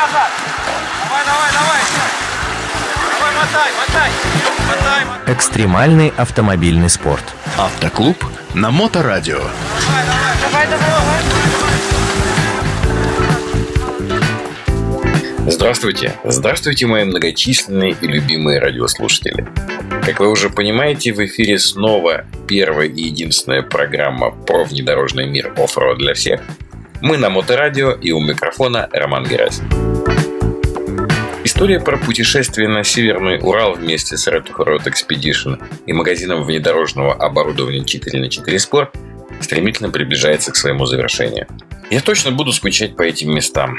назад. Давай, давай, давай. Давай, мотай, мотай. Мотай, мотай. Экстремальный автомобильный спорт. Автоклуб на Моторадио. Давай, давай, давай, давай. Здравствуйте! Здравствуйте, мои многочисленные и любимые радиослушатели. Как вы уже понимаете, в эфире снова первая и единственная программа про внедорожный мир оффроуд для всех. Мы на Моторадио и у микрофона Роман Герасим. История про путешествие на Северный Урал вместе с Red Road Expedition и магазином внедорожного оборудования 4 на 4 Sport стремительно приближается к своему завершению. Я точно буду скучать по этим местам.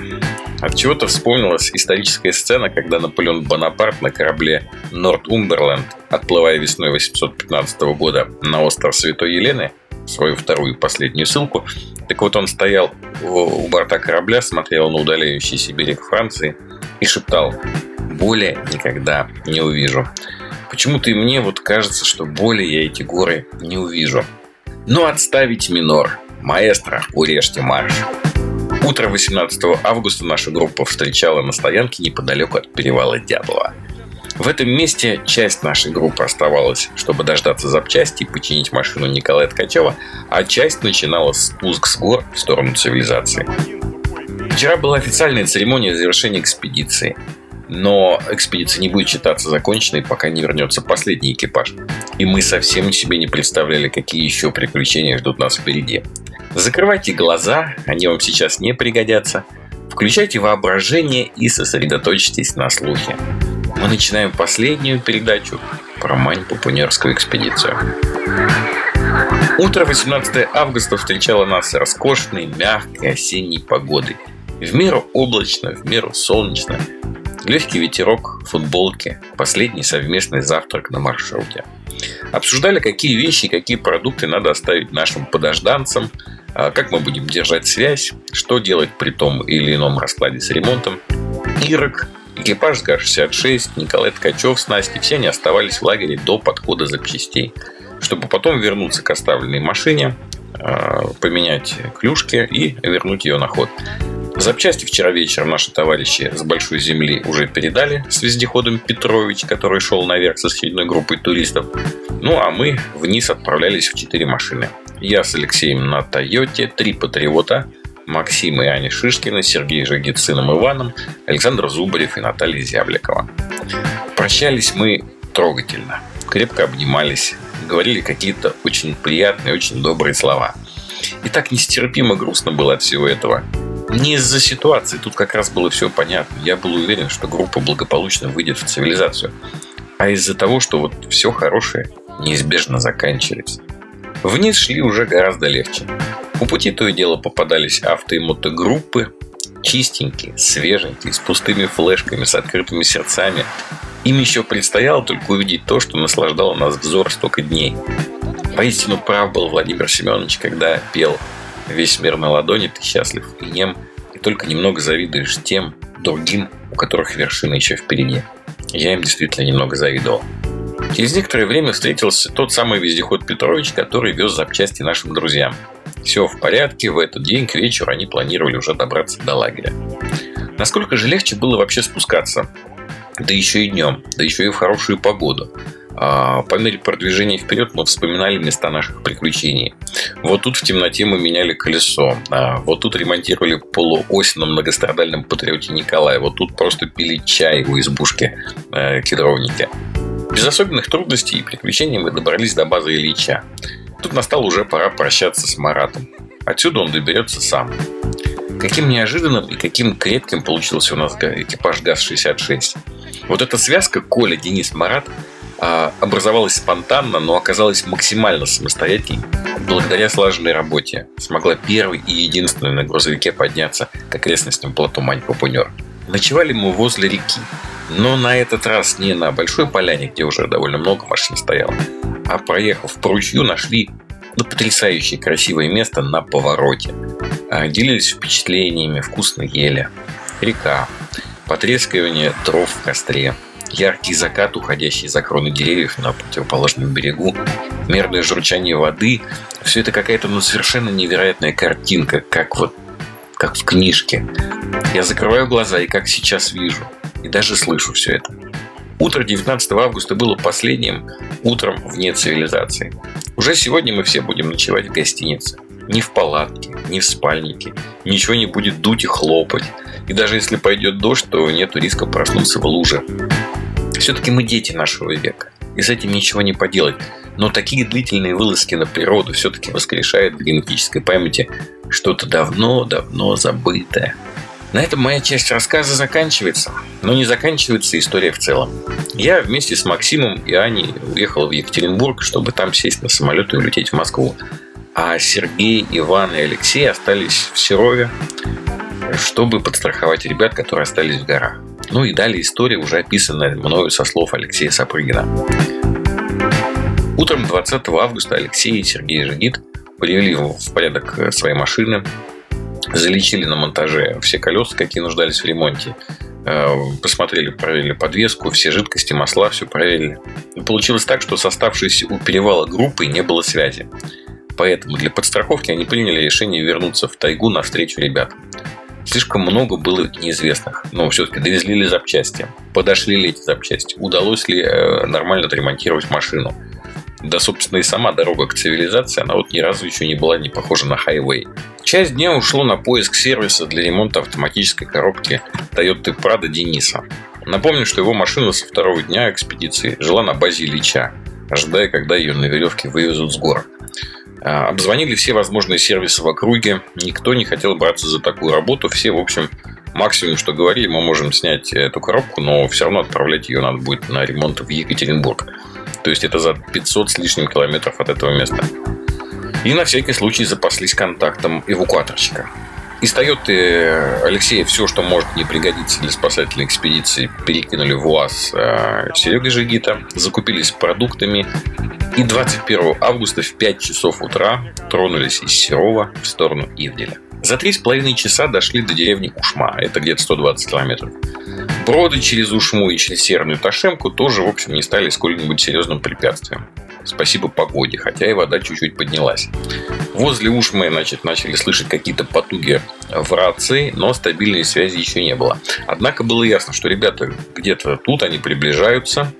От чего-то вспомнилась историческая сцена, когда Наполеон Бонапарт на корабле Нортумберленд, отплывая весной 815 года на остров Святой Елены, свою вторую и последнюю ссылку, так вот он стоял у борта корабля, смотрел на удаляющийся берег Франции и шептал «Более никогда не увижу». Почему-то и мне вот кажется, что более я эти горы не увижу. Но отставить минор. Маэстро, урежьте марш. Утро 18 августа наша группа встречала на стоянке неподалеку от перевала Дятлова. В этом месте часть нашей группы оставалась, чтобы дождаться запчасти и починить машину Николая Ткачева, а часть начинала спуск с гор в сторону цивилизации. Вчера была официальная церемония завершения экспедиции, но экспедиция не будет считаться законченной, пока не вернется последний экипаж. И мы совсем себе не представляли, какие еще приключения ждут нас впереди. Закрывайте глаза, они вам сейчас не пригодятся. Включайте воображение и сосредоточьтесь на слухе. Мы начинаем последнюю передачу про Мань-Папунерскую экспедицию. Утро 18 августа встречало нас роскошной, мягкой осенней погодой. В меру облачно, в меру солнечно. Легкий ветерок, футболки, последний совместный завтрак на маршруте. Обсуждали, какие вещи какие продукты надо оставить нашим подожданцам, а как мы будем держать связь, что делать при том или ином раскладе с ремонтом. Ирок, экипаж с ГА-66, Николай Ткачев с Настей, все они оставались в лагере до подхода запчастей, чтобы потом вернуться к оставленной машине, а, поменять клюшки и вернуть ее на ход. Запчасти вчера вечером наши товарищи с Большой Земли уже передали с вездеходом Петрович, который шел наверх с очередной группой туристов. Ну а мы вниз отправлялись в четыре машины. Я с Алексеем на Тойоте, три Патриота, Максим и Аня Шишкина, Сергей Жагит с сыном Иваном, Александр Зубарев и Наталья Зябликова. Прощались мы трогательно, крепко обнимались, говорили какие-то очень приятные, очень добрые слова. И так нестерпимо грустно было от всего этого. Не из-за ситуации, тут как раз было все понятно. Я был уверен, что группа благополучно выйдет в цивилизацию. А из-за того, что вот все хорошее неизбежно заканчивается. Вниз шли уже гораздо легче. У пути то и дело попадались авто и мотогруппы, чистенькие, свеженькие, с пустыми флешками, с открытыми сердцами. Им еще предстояло только увидеть то, что наслаждало нас взор столько дней. Поистину прав был Владимир Семенович, когда пел Весь мир на ладони, ты счастлив и нем, и только немного завидуешь тем, другим, у которых вершина еще впереди. Я им действительно немного завидовал. Через некоторое время встретился тот самый вездеход Петрович, который вез запчасти нашим друзьям. Все в порядке, в этот день к вечеру они планировали уже добраться до лагеря. Насколько же легче было вообще спускаться? Да еще и днем, да еще и в хорошую погоду. А, по мере продвижения вперед мы вспоминали места наших приключений. Вот тут в темноте мы меняли колесо. А, вот тут ремонтировали полуось на многострадальном патриоте Николая. Вот тут просто пили чай у избушки э, кедровники. Без особенных трудностей и приключений мы добрались до базы Ильича. Тут настала уже пора прощаться с Маратом. Отсюда он доберется сам. Каким неожиданным и каким крепким получился у нас экипаж ГАЗ-66. Вот эта связка Коля, Денис, Марат образовалась спонтанно, но оказалась максимально самостоятельной благодаря слаженной работе. Смогла первый и единственный на грузовике подняться к окрестностям плато Мань-Папунер. Ночевали мы возле реки, но на этот раз не на Большой Поляне, где уже довольно много машин стояло, а проехав по ручью, нашли ну, потрясающее красивое место на повороте. А, делились впечатлениями, вкусно ели. Река, потрескивание дров в костре – яркий закат, уходящий за кроны деревьев на противоположном берегу, мерное журчание воды – все это какая-то ну, совершенно невероятная картинка, как вот как в книжке. Я закрываю глаза и как сейчас вижу, и даже слышу все это. Утро 19 августа было последним утром вне цивилизации. Уже сегодня мы все будем ночевать в гостинице. Ни в палатке, ни в спальнике. Ничего не будет дуть и хлопать. И даже если пойдет дождь, то нет риска проснуться в луже. Все-таки мы дети нашего века. И с этим ничего не поделать. Но такие длительные вылазки на природу все-таки воскрешают в генетической памяти что-то давно-давно забытое. На этом моя часть рассказа заканчивается, но не заканчивается история в целом. Я вместе с Максимом и Аней уехал в Екатеринбург, чтобы там сесть на самолет и улететь в Москву. А Сергей, Иван и Алексей остались в Серове, чтобы подстраховать ребят, которые остались в горах. Ну и далее история, уже описанная мною со слов Алексея Сапрыгина. Утром 20 августа Алексей и Сергей Жигит привели в порядок свои машины, залечили на монтаже все колеса, какие нуждались в ремонте, э, посмотрели, проверили подвеску, все жидкости, масла, все проверили. И получилось так, что с оставшейся у перевала группы не было связи. Поэтому для подстраховки они приняли решение вернуться в тайгу навстречу ребятам. Слишком много было неизвестных, но все-таки довезли ли запчасти, подошли ли эти запчасти, удалось ли э, нормально отремонтировать машину – да, собственно, и сама дорога к цивилизации, она вот ни разу еще не была не похожа на хайвей. Часть дня ушло на поиск сервиса для ремонта автоматической коробки Toyota Prado Дениса. Напомню, что его машина со второго дня экспедиции жила на базе Ильича, ожидая, когда ее на веревке вывезут с гор. А, обзвонили все возможные сервисы в округе. Никто не хотел браться за такую работу. Все, в общем, максимум, что говорили, мы можем снять эту коробку, но все равно отправлять ее надо будет на ремонт в Екатеринбург. То есть это за 500 с лишним километров от этого места. И на всякий случай запаслись контактом эвакуаторщика. Из Тойоты Алексея все, что может не пригодиться для спасательной экспедиции, перекинули в УАЗ э, Серега Жигита, закупились продуктами и 21 августа в 5 часов утра тронулись из Серова в сторону Ивделя. За три с половиной часа дошли до деревни Ушма, это где-то 120 километров. Броды через Ушму и через Северную Ташемку тоже, в общем, не стали сколь-нибудь серьезным препятствием. Спасибо погоде, хотя и вода чуть-чуть поднялась. Возле Ушмы, значит, начали слышать какие-то потуги в рации, но стабильной связи еще не было. Однако было ясно, что ребята где-то тут, они приближаются.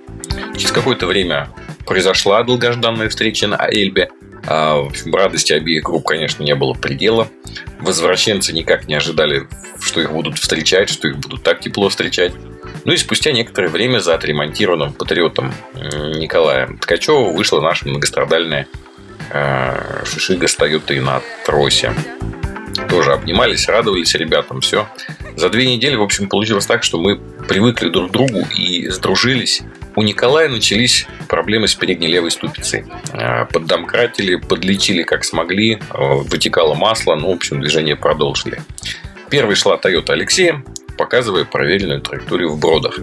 Через какое-то время произошла долгожданная встреча на Эльбе. А, в общем, радости обеих групп, конечно, не было предела. Возвращенцы никак не ожидали, что их будут встречать, что их будут так тепло встречать. Ну и спустя некоторое время за отремонтированным патриотом Николая Ткачева вышла наша многострадальная э, шишига с Тойотой на тросе. Тоже обнимались, радовались ребятам, все. За две недели, в общем, получилось так, что мы привыкли друг к другу и сдружились. У Николая начались проблемы с передней левой ступицей. Э, поддомкратили, подлечили как смогли, э, вытекало масло, ну, в общем, движение продолжили. Первой шла Toyota Алексея, показывая проверенную траекторию в бродах.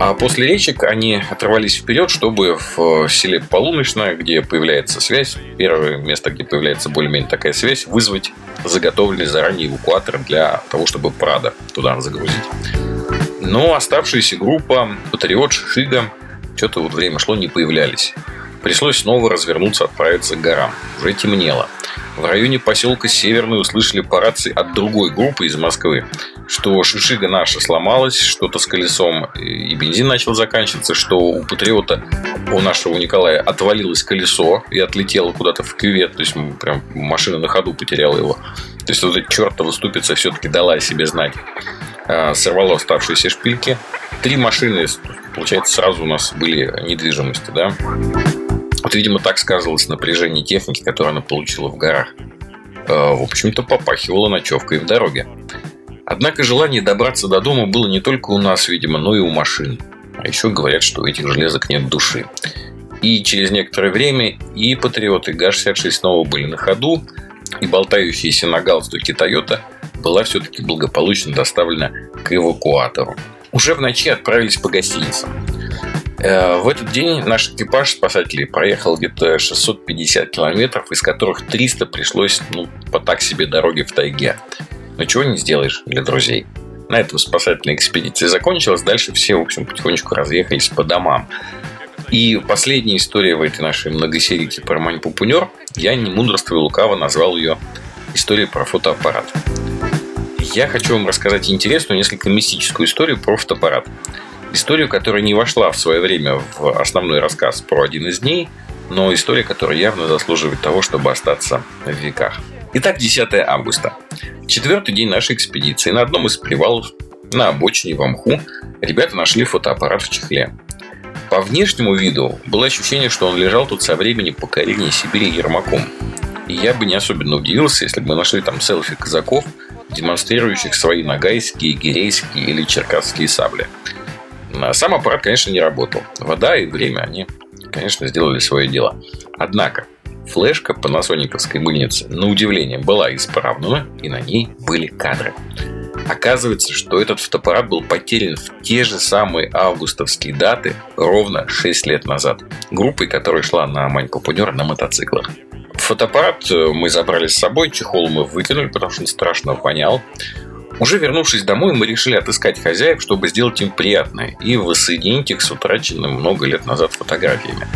А после речек они отрывались вперед, чтобы в селе Полуночное, где появляется связь, первое место, где появляется более-менее такая связь, вызвать заготовленный заранее эвакуатор для того, чтобы Прада туда загрузить. Но оставшаяся группа Патриот, Шига, что-то вот время шло, не появлялись. Пришлось снова развернуться, отправиться к горам. Уже темнело. В районе поселка Северный услышали по рации от другой группы из Москвы, что шишига наша сломалась, что-то с колесом и бензин начал заканчиваться, что у Патриота, у нашего Николая отвалилось колесо и отлетело куда-то в кювет, то есть прям машина на ходу потеряла его. То есть вот эта чертова ступица все-таки дала о себе знать. А, сорвало оставшиеся шпильки. Три машины, получается, сразу у нас были недвижимости, да. Вот, видимо, так сказывалось напряжение техники, которое она получила в горах. А, в общем-то, попахивала ночевкой в дороге. Однако желание добраться до дома было не только у нас, видимо, но и у машин. А еще говорят, что у этих железок нет души. И через некоторое время и Патриоты, и ГАЗ-66 снова были на ходу, и болтающиеся на галстуке Toyota была все-таки благополучно доставлена к эвакуатору. Уже в ночи отправились по гостиницам. Э, в этот день наш экипаж спасателей проехал где-то 650 километров, из которых 300 пришлось ну, по так себе дороге в тайге. Но чего не сделаешь для друзей. На этом спасательная экспедиция закончилась. Дальше все, в общем, потихонечку разъехались по домам. И последняя история в этой нашей многосерийке про Мань Пупунер, я не мудрствую лукаво назвал ее историей про фотоаппарат. Я хочу вам рассказать интересную, несколько мистическую историю про фотоаппарат. Историю, которая не вошла в свое время в основной рассказ про один из дней, но история, которая явно заслуживает того, чтобы остаться в веках. Итак, 10 августа. Четвертый день нашей экспедиции. На одном из привалов на обочине в Амху ребята нашли фотоаппарат в чехле. По внешнему виду было ощущение, что он лежал тут со времени покорения Сибири Ермаком. И я бы не особенно удивился, если бы мы нашли там селфи казаков, демонстрирующих свои нагайские, гирейские или черкасские сабли. Сам аппарат, конечно, не работал. Вода и время они, конечно, сделали свое дело. Однако, флешка панасониковской мыльницы, на удивление, была исправна, и на ней были кадры. Оказывается, что этот фотоаппарат был потерян в те же самые августовские даты ровно 6 лет назад. Группой, которая шла на Мань Папунер на мотоциклах. Фотоаппарат э, мы забрали с собой, чехол мы выкинули, потому что он страшно вонял. Уже вернувшись домой, мы решили отыскать хозяев, чтобы сделать им приятное и воссоединить их с утраченными много лет назад фотографиями.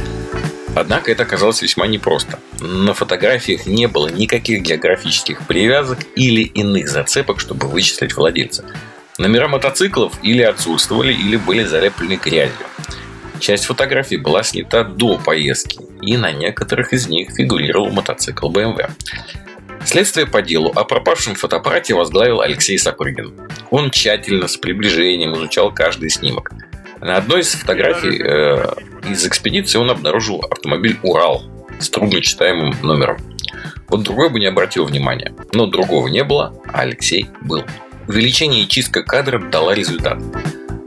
Однако это оказалось весьма непросто. На фотографиях не было никаких географических привязок или иных зацепок, чтобы вычислить владельца. Номера мотоциклов или отсутствовали, или были залеплены грязью. Часть фотографий была снята до поездки, и на некоторых из них фигурировал мотоцикл BMW. Следствие по делу о пропавшем фотоаппарате возглавил Алексей Сапрыгин. Он тщательно, с приближением изучал каждый снимок – на одной из фотографий э, из экспедиции он обнаружил автомобиль «Урал» с трудночитаемым номером. Вот другой бы не обратил внимания. Но другого не было, а Алексей был. Увеличение и чистка кадра дала результат.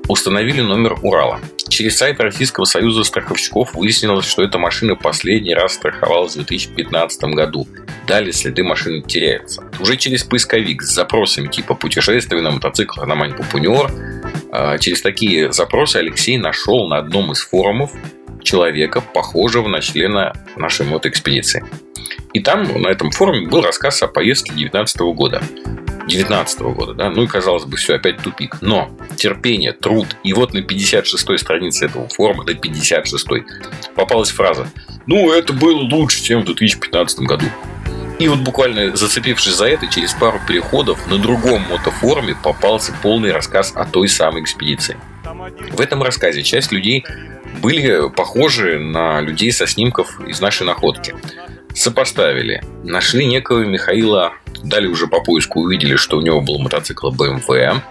Установили номер Урала. Через сайт Российского союза страховщиков выяснилось, что эта машина последний раз страховалась в 2015 году. Далее следы машины теряются. Уже через поисковик с запросами типа «Путешествие на мотоциклах на Мань-Папунер» а, через такие запросы Алексей нашел на одном из форумов человека, похожего на члена нашей мотоэкспедиции. И там, на этом форуме, был рассказ о поездке 2019 года. 2019 года, да, ну и казалось бы, все, опять тупик. Но терпение, труд, и вот на 56-й странице этого форума, до 56-й, попалась фраза «Ну, это было лучше, чем в 2015 году». И вот буквально зацепившись за это, через пару переходов на другом мотофоруме попался полный рассказ о той самой экспедиции. В этом рассказе часть людей были похожи на людей со снимков из нашей находки. Сопоставили. Нашли некого Михаила, далее уже по поиску увидели, что у него был мотоцикл BMW.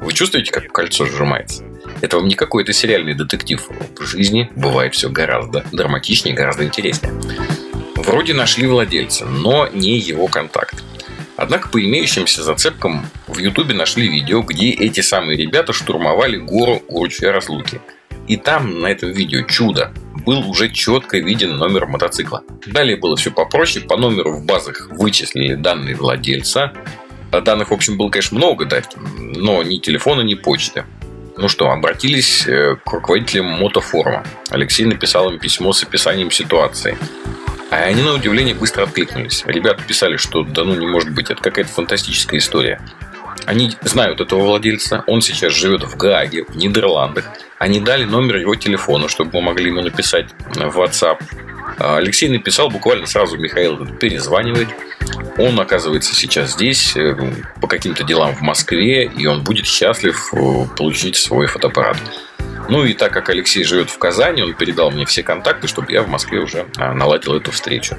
Вы чувствуете, как кольцо сжимается? Это вам не какой-то сериальный детектив. В жизни бывает все гораздо драматичнее, гораздо интереснее. Вроде нашли владельца, но не его контакт. Однако по имеющимся зацепкам в Ютубе нашли видео, где эти самые ребята штурмовали гору у ручья разлуки. И там, на этом видео, чудо, был уже четко виден номер мотоцикла. Далее было все попроще, по номеру в базах вычислили данные владельца. А данных, в общем, было, конечно, много, да, но ни телефона, ни почты. Ну что, обратились э, к руководителям мотофорума. Алексей написал им письмо с описанием ситуации. А они, на удивление, быстро откликнулись. Ребята писали, что да ну не может быть, это какая-то фантастическая история. Они знают этого владельца, он сейчас живет в Гааге, в Нидерландах. Они дали номер его телефона, чтобы мы могли ему написать в WhatsApp. А Алексей написал буквально сразу, Михаил перезванивает. Он оказывается сейчас здесь э, по каким-то делам в Москве, и он будет счастлив э, получить свой фотоаппарат. Ну и так как Алексей живет в Казани, он передал мне все контакты, чтобы я в Москве уже а, наладил эту встречу.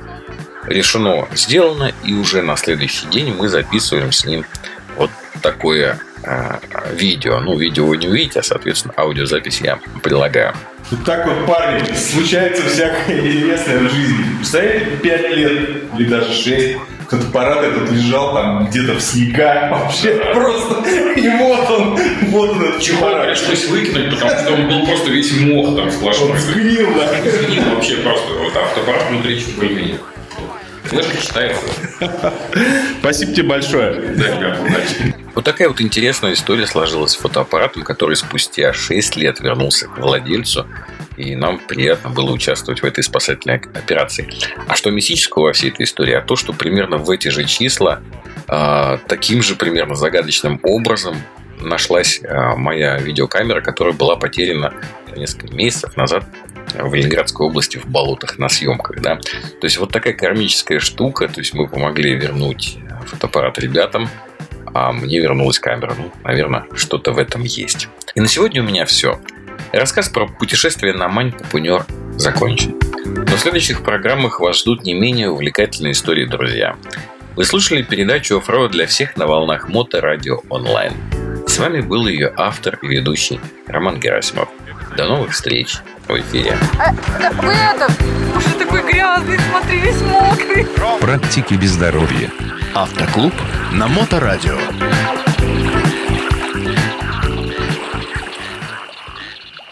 Решено, сделано, и уже на следующий день мы записываем с ним такое э, видео. Ну, видео вы не увидите, а, соответственно, аудиозапись я прилагаю. Вот так вот, парни, случается всякое интересное в жизни. Представляете, 5 лет или даже 6 фотоаппарат этот лежал там где-то в снегах вообще просто. И вот он, вот он этот Чехол пришлось выкинуть, потому что он был просто весь мох там сплошной. Он сгнил, да. Сгнил вообще просто. Вот автоаппарат внутри чего более Флешка читается. Спасибо тебе большое. Да. Вот такая вот интересная история сложилась с фотоаппаратом, который спустя 6 лет вернулся к владельцу и нам приятно было участвовать в этой спасательной операции. А что мистического во всей этой истории? А то, что примерно в эти же числа э, таким же примерно загадочным образом нашлась э, моя видеокамера, которая была потеряна несколько месяцев назад в Ленинградской области в болотах на съемках. Да? То есть вот такая кармическая штука. То есть мы помогли вернуть фотоаппарат ребятам, а мне вернулась камера. Ну, наверное, что-то в этом есть. И на сегодня у меня все. Рассказ про путешествие на Мань Папунер закончен. Но в следующих программах вас ждут не менее увлекательные истории, друзья. Вы слушали передачу «Оффроуд для всех» на волнах Мото Радио Онлайн. С вами был ее автор и ведущий Роман Герасимов. До новых встреч в эфире. А, да, вы это, уже такой грязный, смотри, весь мокрый. Практики без здоровья. Автоклуб на Моторадио.